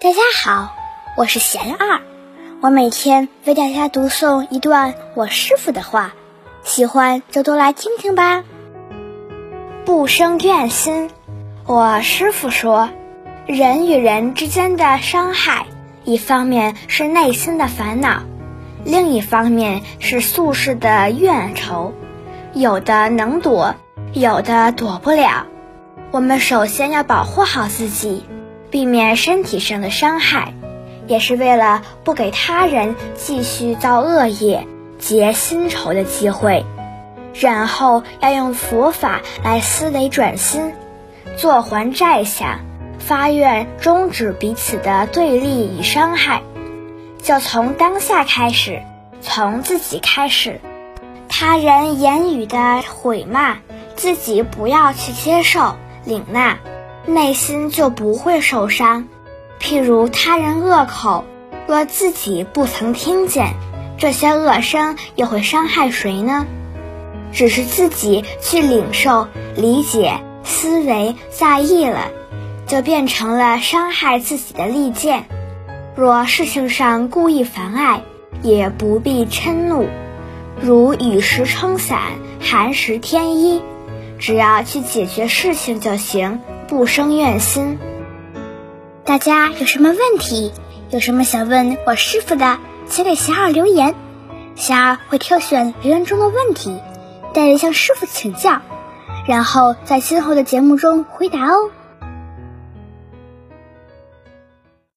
大家好，我是贤二，我每天为大家读诵一段我师傅的话，喜欢就多来听听吧。不生怨心，我师傅说，人与人之间的伤害，一方面是内心的烦恼，另一方面是宿世的怨仇，有的能躲，有的躲不了。我们首先要保护好自己。避免身体上的伤害，也是为了不给他人继续造恶业、结新仇的机会。然后要用佛法来思维转心，坐还债下，发愿终止彼此的对立与伤害。就从当下开始，从自己开始，他人言语的毁骂，自己不要去接受、领纳。内心就不会受伤。譬如他人恶口，若自己不曾听见，这些恶声又会伤害谁呢？只是自己去领受、理解、思维在意了，就变成了伤害自己的利剑。若事情上故意妨碍，也不必嗔怒，如雨时撑伞，寒时添衣，只要去解决事情就行。不生怨心。大家有什么问题，有什么想问我师傅的，请给霞儿留言，霞儿会挑选留言中的问题，带着向师傅请教，然后在今后的节目中回答哦。